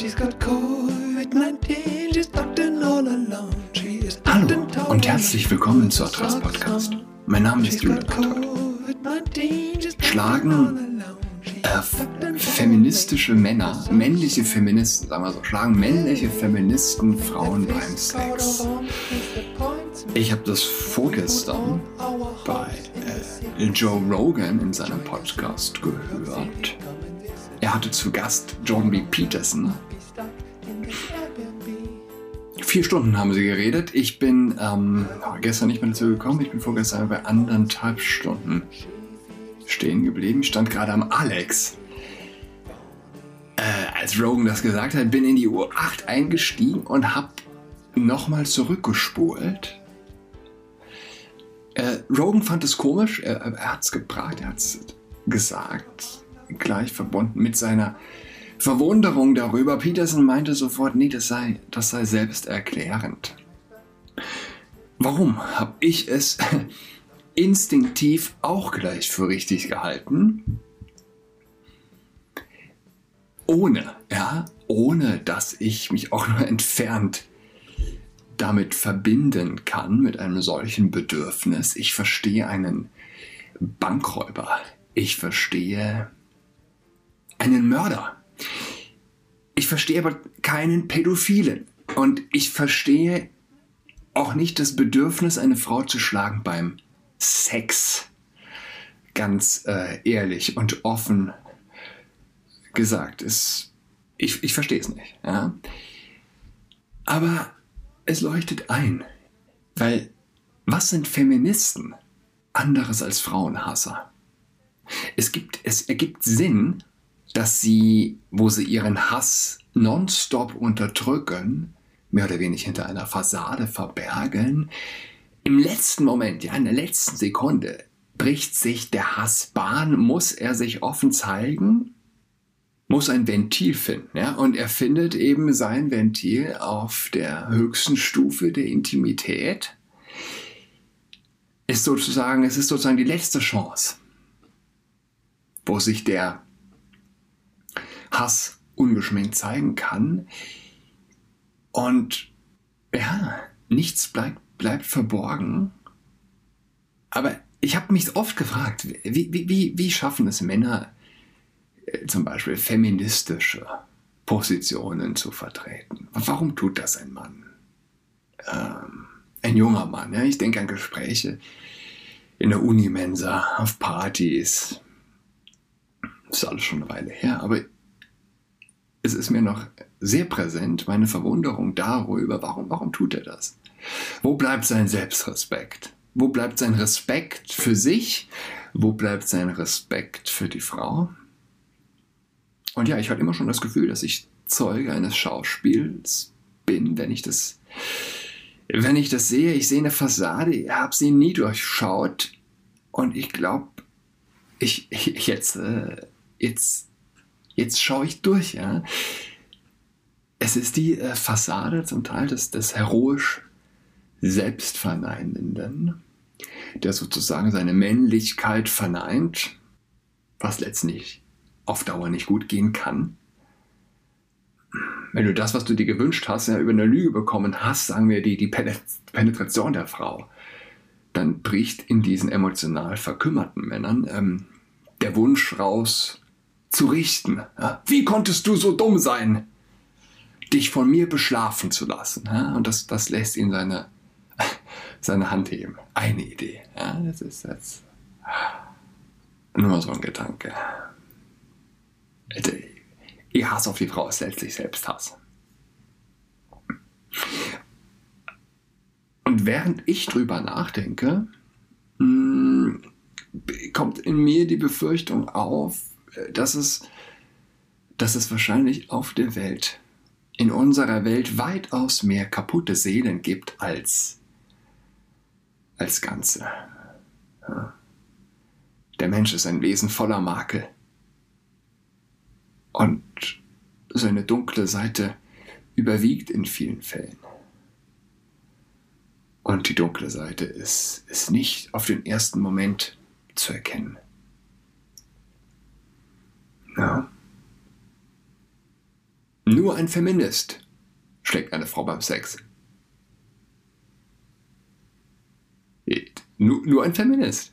She's got COVID-19, she's in all alone. She is Hallo und herzlich willkommen zu Atras Podcast. Mein Name ist Julian Patrick. Schlagen äh, feministische Männer, männliche Feministen, sagen wir so, schlagen männliche Feministen Frauen beim Sex. Ich habe das vorgestern bei äh, Joe Rogan in seinem Podcast gehört. Er hatte zu Gast Jordan B. Peterson. Vier Stunden haben sie geredet. Ich bin ähm, gestern nicht mehr dazu gekommen. Ich bin vorgestern bei anderthalb Stunden stehen geblieben. Ich stand gerade am Alex. Äh, als Rogan das gesagt hat, bin in die Uhr 8 eingestiegen und habe nochmal zurückgespult. Äh, Rogan fand es komisch. Er, er hat es gebracht, er hat es gesagt. Gleich verbunden mit seiner Verwunderung darüber. Peterson meinte sofort, nee, das sei, das sei selbsterklärend. Warum habe ich es instinktiv auch gleich für richtig gehalten? Ohne, ja, ohne dass ich mich auch nur entfernt damit verbinden kann, mit einem solchen Bedürfnis. Ich verstehe einen Bankräuber. Ich verstehe einen Mörder. Ich verstehe aber keinen Pädophilen. Und ich verstehe auch nicht das Bedürfnis, eine Frau zu schlagen beim Sex. Ganz äh, ehrlich und offen gesagt. Ist, ich, ich verstehe es nicht. Ja? Aber es leuchtet ein. Weil was sind Feministen anderes als Frauenhasser? Es, gibt, es ergibt Sinn, dass sie, wo sie ihren Hass nonstop unterdrücken, mehr oder weniger hinter einer Fassade verbergen, im letzten Moment, ja, in der letzten Sekunde, bricht sich der Hass Bahn, muss er sich offen zeigen, muss ein Ventil finden, ja, und er findet eben sein Ventil auf der höchsten Stufe der Intimität. Ist sozusagen, es ist sozusagen die letzte Chance, wo sich der Hass ungeschminkt zeigen kann. Und ja, nichts bleibt, bleibt verborgen. Aber ich habe mich oft gefragt, wie, wie, wie schaffen es Männer, äh, zum Beispiel feministische Positionen zu vertreten? Warum tut das ein Mann? Ähm, ein junger Mann. Ja? Ich denke an Gespräche in der Unimensa, auf Partys. Das ist alles schon eine Weile her, aber es ist mir noch sehr präsent, meine Verwunderung darüber, warum, warum tut er das? Wo bleibt sein Selbstrespekt? Wo bleibt sein Respekt für sich? Wo bleibt sein Respekt für die Frau? Und ja, ich hatte immer schon das Gefühl, dass ich Zeuge eines Schauspiels bin, wenn ich das, wenn ich das sehe. Ich sehe eine Fassade, ich habe sie nie durchschaut und ich glaube, ich, ich jetzt, äh, jetzt jetzt schaue ich durch, ja. Es ist die äh, Fassade zum Teil des, des heroisch Selbstverneinenden, der sozusagen seine Männlichkeit verneint, was letztlich auf Dauer nicht gut gehen kann. Wenn du das, was du dir gewünscht hast, ja, über eine Lüge bekommen hast, sagen wir die, die Penetration der Frau, dann bricht in diesen emotional verkümmerten Männern ähm, der Wunsch raus, zu richten. Wie konntest du so dumm sein, dich von mir beschlafen zu lassen? Und das, das lässt ihn seine, seine Hand heben. Eine Idee. Das ist jetzt nur so ein Gedanke. Ihr Hass auf die Frau ist letztlich Selbsthass. Und während ich drüber nachdenke, hm, kommt in mir die Befürchtung auf, dass es, dass es wahrscheinlich auf der Welt, in unserer Welt weitaus mehr kaputte Seelen gibt als, als Ganze. Der Mensch ist ein Wesen voller Makel. Und seine dunkle Seite überwiegt in vielen Fällen. Und die dunkle Seite ist, ist nicht auf den ersten Moment zu erkennen. Nur ein Feminist schlägt eine Frau beim Sex. Nur, nur ein Feminist.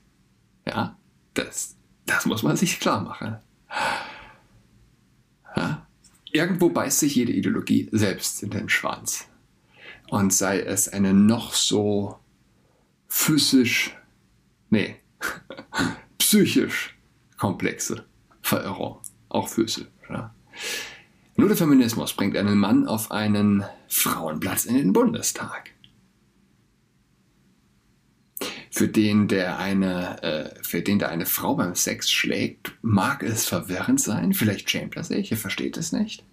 Ja, das, das muss man sich klar machen. Ja? Irgendwo beißt sich jede Ideologie selbst in den Schwanz. Und sei es eine noch so physisch, nee, psychisch komplexe Verirrung, auch physisch. Ja? Nur der Feminismus bringt einen Mann auf einen Frauenplatz in den Bundestag. Für den, der eine, äh, für den der eine Frau beim Sex schlägt, mag es verwirrend sein. Vielleicht schämt er sich, er versteht es nicht.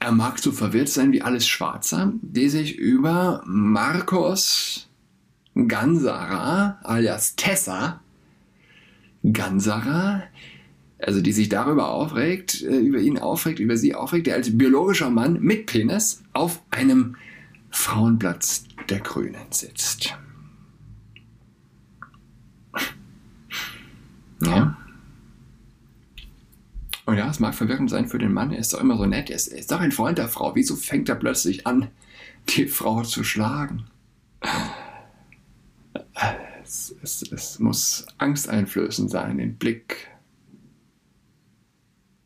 Er mag so verwirrt sein wie alles Schwarzer, die sich über Marcos Gansara alias Tessa Gansara also die sich darüber aufregt, äh, über ihn aufregt, über sie aufregt, der als biologischer Mann mit Penis auf einem Frauenplatz der Grünen sitzt. Ja. Und ja, es mag verwirrend sein für den Mann, er ist doch immer so nett, er ist, er ist doch ein Freund der Frau. Wieso fängt er plötzlich an, die Frau zu schlagen? Es, es, es muss angsteinflößend sein, den Blick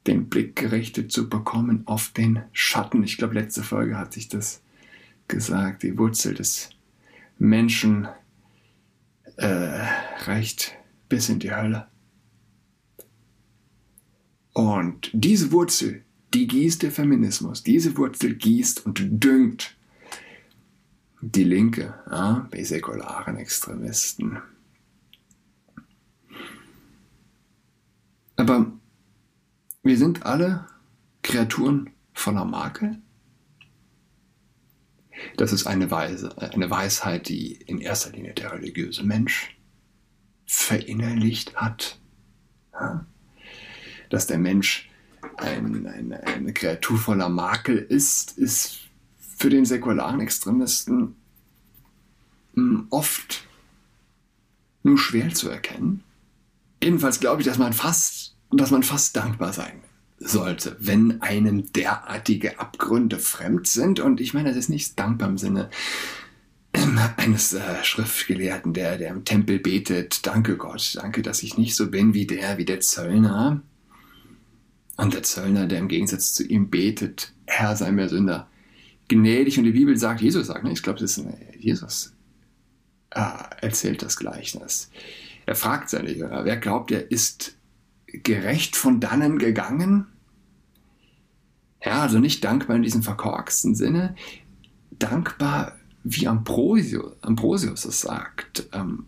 den Blick gerichtet zu bekommen auf den Schatten. Ich glaube, letzte Folge hatte ich das gesagt. Die Wurzel des Menschen äh, reicht bis in die Hölle. Und diese Wurzel, die gießt der Feminismus. Diese Wurzel gießt und düngt die Linke, ja, die säkularen Extremisten. Aber wir sind alle Kreaturen voller Makel. Das ist eine, Weise, eine Weisheit, die in erster Linie der religiöse Mensch verinnerlicht hat. Ja? Dass der Mensch ein, ein, eine Kreatur voller Makel ist, ist für den säkularen Extremisten hm, oft nur schwer zu erkennen. Jedenfalls glaube ich, dass man fast dass man fast dankbar sein sollte, wenn einem derartige Abgründe fremd sind. Und ich meine, das ist nicht dankbar im Sinne eines äh, Schriftgelehrten, der, der im Tempel betet, danke Gott, danke, dass ich nicht so bin wie der, wie der Zöllner. Und der Zöllner, der im Gegensatz zu ihm betet, Herr sei mir Sünder, gnädig. Und die Bibel sagt, Jesus sagt, ne? ich glaube, das ist Jesus äh, erzählt das Gleichnis. Er fragt seine Jünger, wer glaubt, er ist gerecht von dannen gegangen? Ja, also nicht dankbar in diesem verkorksten Sinne, dankbar, wie Ambrosius, Ambrosius es sagt. Ähm,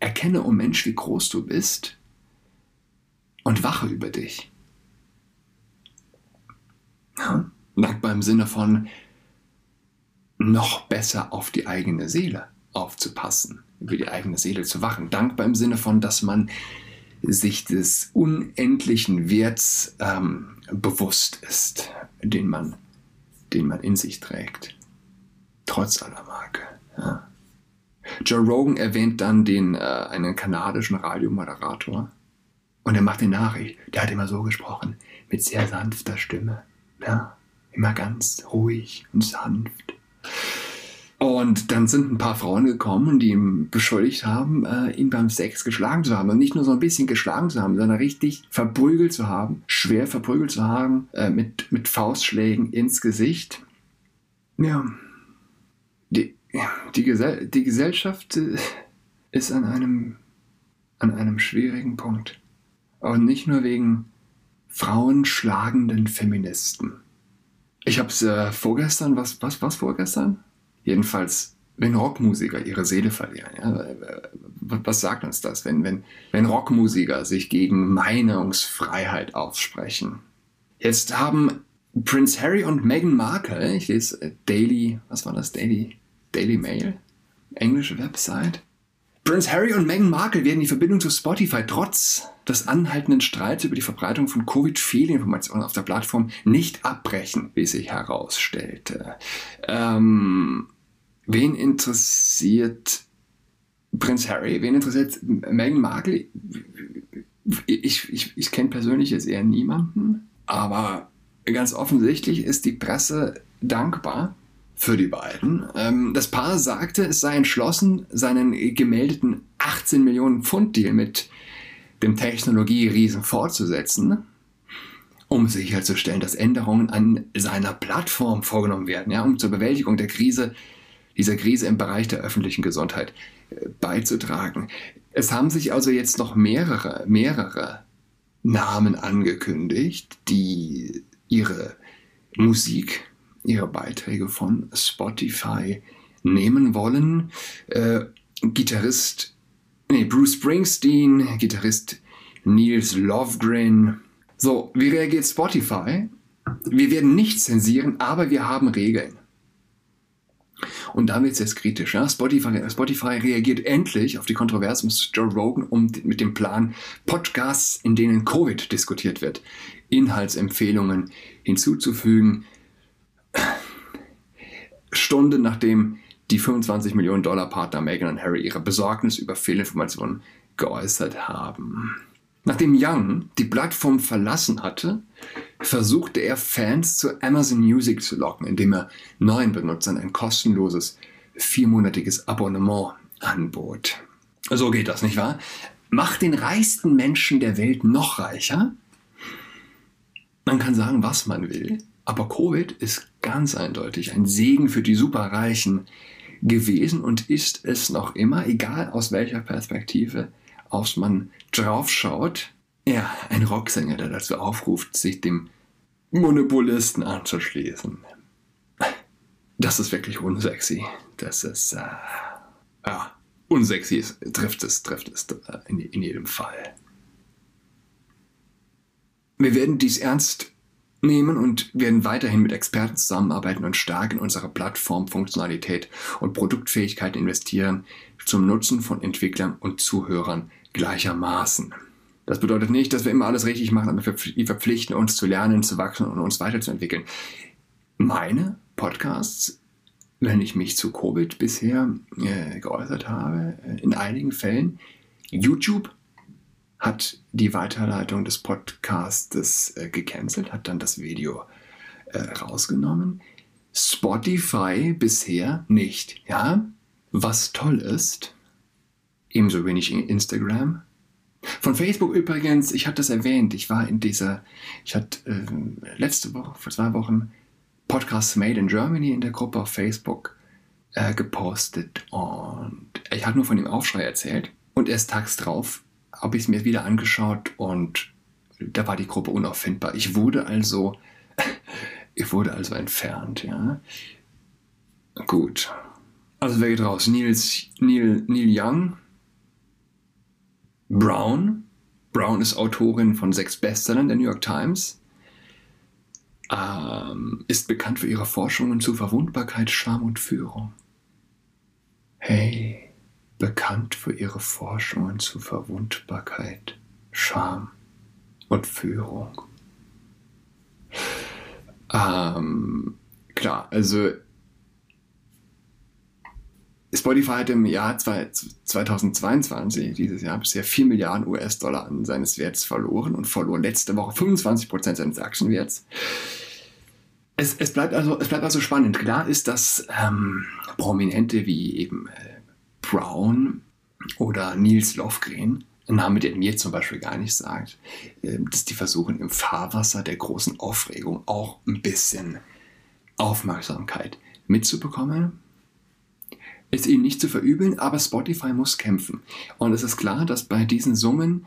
erkenne, o oh Mensch, wie groß du bist und wache über dich. Ja? Dankbar im Sinne von noch besser auf die eigene Seele aufzupassen, über die eigene Seele zu wachen. Dankbar im Sinne von, dass man sich des unendlichen Werts ähm, bewusst ist, den man, den man in sich trägt. Trotz aller Marke. Ja. Joe Rogan erwähnt dann den, äh, einen kanadischen Radiomoderator und er macht eine Nachricht. Der hat immer so gesprochen, mit sehr sanfter Stimme. Ja, immer ganz ruhig und sanft. Und dann sind ein paar Frauen gekommen, die ihn beschuldigt haben, äh, ihn beim Sex geschlagen zu haben. Und nicht nur so ein bisschen geschlagen zu haben, sondern richtig verprügelt zu haben, schwer verprügelt zu haben, äh, mit, mit Faustschlägen ins Gesicht. Ja, die, die, Gesell die Gesellschaft äh, ist an einem, an einem schwierigen Punkt. Und nicht nur wegen frauenschlagenden Feministen. Ich habe es äh, vorgestern, was, was, was vorgestern? Jedenfalls, wenn Rockmusiker ihre Seele verlieren, ja, was sagt uns das, wenn, wenn, wenn Rockmusiker sich gegen Meinungsfreiheit aussprechen? Jetzt haben Prince Harry und Meghan Markle, ich lese Daily, was war das, Daily, Daily Mail, englische Website. Prince Harry und Meghan Markle werden die Verbindung zu Spotify trotz des anhaltenden Streits über die Verbreitung von Covid-Fehlinformationen auf der Plattform nicht abbrechen, wie sich herausstellte. Ähm, Wen interessiert Prinz Harry? Wen interessiert Meghan Markle? Ich, ich, ich kenne persönlich jetzt eher niemanden, aber ganz offensichtlich ist die Presse dankbar für die beiden. Ähm, das Paar sagte, es sei entschlossen, seinen gemeldeten 18 Millionen Pfund Deal mit dem Technologieriesen fortzusetzen, um sicherzustellen, dass Änderungen an seiner Plattform vorgenommen werden, ja, um zur Bewältigung der Krise, dieser Krise im Bereich der öffentlichen Gesundheit äh, beizutragen. Es haben sich also jetzt noch mehrere, mehrere Namen angekündigt, die ihre Musik, ihre Beiträge von Spotify nehmen wollen. Äh, Gitarrist, nee, Bruce Springsteen, Gitarrist Niels Lovgren. So, wie reagiert Spotify? Wir werden nicht zensieren, aber wir haben Regeln. Und da wird es jetzt kritisch. Ja? Spotify, Spotify reagiert endlich auf die Kontroverse mit Joe Rogan um, mit dem Plan, Podcasts, in denen Covid diskutiert wird, Inhaltsempfehlungen hinzuzufügen. Stunden nachdem die 25 Millionen Dollar Partner Meghan und Harry ihre Besorgnis über Fehlinformationen geäußert haben. Nachdem Young die Plattform verlassen hatte, versuchte er Fans zu Amazon Music zu locken, indem er neuen Benutzern ein kostenloses viermonatiges Abonnement anbot. So geht das, nicht wahr? Macht den reichsten Menschen der Welt noch reicher. Man kann sagen, was man will, aber Covid ist ganz eindeutig ein Segen für die Superreichen gewesen und ist es noch immer, egal aus welcher Perspektive aus man draufschaut. Ja, ein Rocksänger, der dazu aufruft, sich dem Monopolisten anzuschließen. Das ist wirklich unsexy. Das ist, äh, ja, unsexy ist, trifft es, trifft es äh, in, in jedem Fall. Wir werden dies ernst nehmen und werden weiterhin mit Experten zusammenarbeiten und stark in unsere Plattformfunktionalität und Produktfähigkeit investieren, zum Nutzen von Entwicklern und Zuhörern gleichermaßen. Das bedeutet nicht, dass wir immer alles richtig machen, aber wir verpflichten uns zu lernen, zu wachsen und uns weiterzuentwickeln. Meine Podcasts, wenn ich mich zu Covid bisher äh, geäußert habe, äh, in einigen Fällen, YouTube hat die Weiterleitung des Podcastes äh, gecancelt, hat dann das Video äh, rausgenommen. Spotify bisher nicht. Ja, was toll ist, ebenso wenig Instagram, von Facebook übrigens, ich hatte es erwähnt, ich war in dieser, ich hatte äh, letzte Woche, vor zwei Wochen, Podcasts Made in Germany in der Gruppe auf Facebook äh, gepostet und ich hatte nur von dem Aufschrei erzählt und erst tags drauf habe ich es mir wieder angeschaut und da war die Gruppe unauffindbar. Ich wurde also, ich wurde also entfernt, ja. Gut. Also wer geht raus? Nils, Neil, Neil Young, Brown. Brown ist Autorin von sechs Bestsellern der New York Times. Ähm, ist bekannt für ihre Forschungen zu Verwundbarkeit, Scham und Führung. Hey, bekannt für ihre Forschungen zu Verwundbarkeit, Scham und Führung. Ähm, klar, also Spotify hat im Jahr 2022, dieses Jahr, bisher 4 Milliarden US-Dollar an seines Werts verloren und verlor letzte Woche 25 Prozent seines Aktienwerts. Es, es, bleibt also, es bleibt also spannend. Klar ist, dass ähm, Prominente wie eben äh, Brown oder Niels Lofgren, ein Name, der mir zum Beispiel gar nicht sagt, äh, dass die versuchen, im Fahrwasser der großen Aufregung auch ein bisschen Aufmerksamkeit mitzubekommen ist ihnen nicht zu verübeln, aber Spotify muss kämpfen. Und es ist klar, dass bei diesen Summen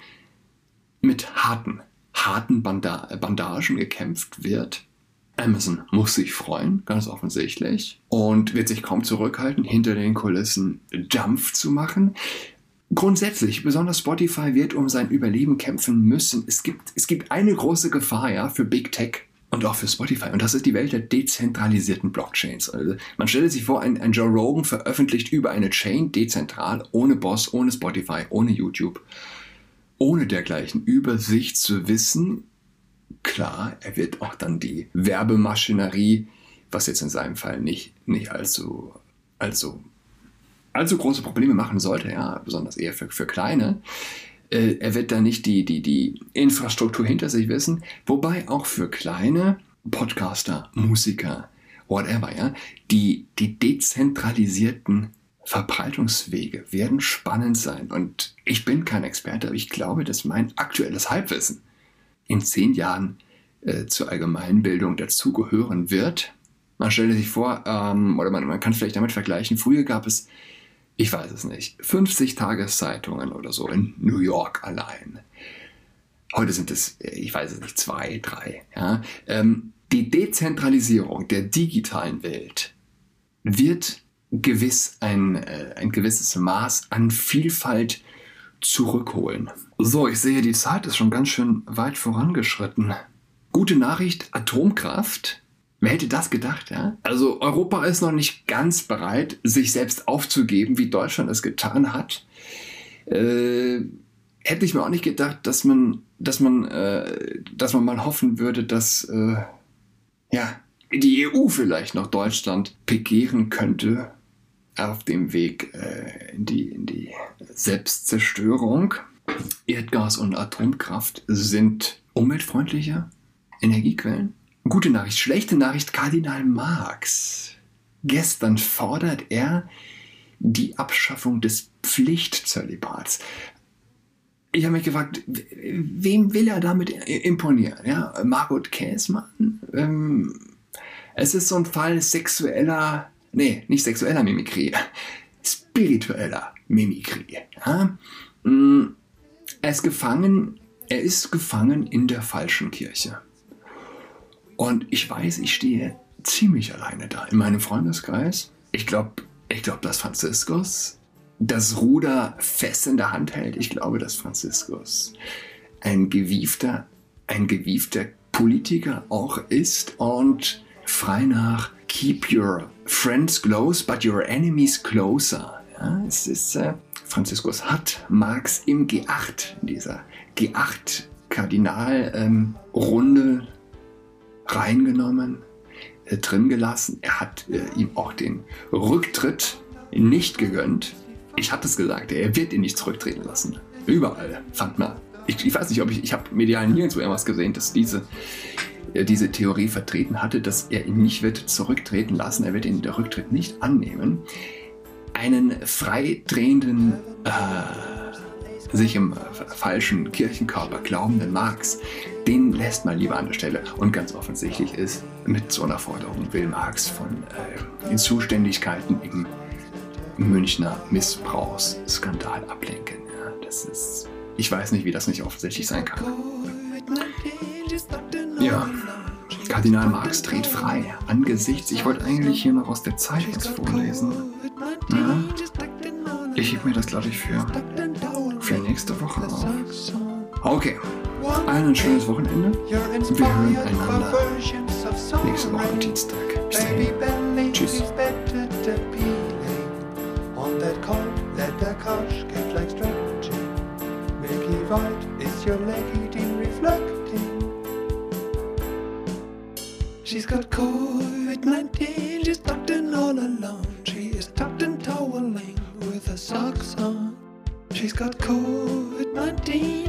mit harten, harten Banda Bandagen gekämpft wird. Amazon muss sich freuen, ganz offensichtlich, und wird sich kaum zurückhalten, hinter den Kulissen Dampf zu machen. Grundsätzlich, besonders Spotify wird um sein Überleben kämpfen müssen. Es gibt, es gibt eine große Gefahr ja, für Big Tech und auch für Spotify. Und das ist die Welt der dezentralisierten Blockchains. Also man stelle sich vor, ein, ein Joe Rogan veröffentlicht über eine Chain dezentral, ohne Boss, ohne Spotify, ohne YouTube, ohne dergleichen über sich zu wissen. Klar, er wird auch dann die Werbemaschinerie, was jetzt in seinem Fall nicht, nicht allzu, allzu, allzu große Probleme machen sollte, ja, besonders eher für, für kleine, äh, er wird da nicht die, die, die Infrastruktur hinter sich wissen, wobei auch für kleine Podcaster, Musiker, whatever, ja, die, die dezentralisierten Verbreitungswege werden spannend sein. Und ich bin kein Experte, aber ich glaube, dass mein aktuelles Halbwissen in zehn Jahren äh, zur Allgemeinbildung dazugehören wird. Man stelle sich vor, ähm, oder man, man kann vielleicht damit vergleichen, früher gab es, ich weiß es nicht, 50 Tageszeitungen oder so in New York allein. Heute sind es, äh, ich weiß es nicht, zwei, drei. Ja? Ähm, die Dezentralisierung der digitalen Welt wird gewiss ein, äh, ein gewisses Maß an Vielfalt zurückholen. So, ich sehe, die Zeit ist schon ganz schön weit vorangeschritten. Gute Nachricht, Atomkraft. Wer hätte das gedacht, ja? Also Europa ist noch nicht ganz bereit, sich selbst aufzugeben, wie Deutschland es getan hat. Äh, hätte ich mir auch nicht gedacht, dass man, dass man, äh, dass man mal hoffen würde, dass äh, ja die EU vielleicht noch Deutschland begehren könnte auf dem Weg äh, in, die, in die Selbstzerstörung. Erdgas und Atomkraft sind umweltfreundliche Energiequellen. Gute Nachricht, schlechte Nachricht, Kardinal Marx. Gestern fordert er die Abschaffung des Pflichtzölibats. Ich habe mich gefragt, wem will er damit imponieren? Ja, Margot Käßmann? Ähm, es ist so ein Fall sexueller nee, nicht sexueller Mimikrie, spiritueller Mimikrie. Ja? Mm, er ist gefangen, er ist gefangen in der falschen Kirche. Und ich weiß, ich stehe ziemlich alleine da in meinem Freundeskreis. Ich glaube, ich glaube, dass Franziskus das Ruder fest in der Hand hält. Ich glaube, dass Franziskus ein gewiefter, ein gewiefter Politiker auch ist und frei nach Keep your friends close, but your enemies closer. Ja, es ist, äh, Franziskus hat Marx im G8, in dieser G8-Kardinal-Runde ähm, reingenommen, äh, drin gelassen. Er hat äh, ihm auch den Rücktritt nicht gegönnt. Ich hatte es gesagt, er wird ihn nicht zurücktreten lassen. Überall fand man. Ich, ich weiß nicht, ob ich, ich habe medial nirgendwo irgendwas gesehen, dass diese er diese Theorie vertreten hatte, dass er ihn nicht wird zurücktreten lassen, er wird ihn der Rücktritt nicht annehmen, einen freidrehenden, äh, sich im falschen Kirchenkörper glaubenden Marx, den lässt man lieber an der Stelle. Und ganz offensichtlich ist, mit so einer Forderung will Marx von äh, den Zuständigkeiten im Münchner Missbrauchsskandal ablenken. Ja, das ist, ich weiß nicht, wie das nicht offensichtlich sein kann. Ja, Kardinal Marx dreht frei angesichts. Ich wollte eigentlich hier noch aus der Zeit was vorlesen. Ja, ich heb mir das, glaube ich, für, für nächste Woche auf. Okay, ein schönes Wochenende. Wir hören einander nächste Woche am Dienstag. Bis dahin. Tschüss. She's got COVID-19, got COVID 19.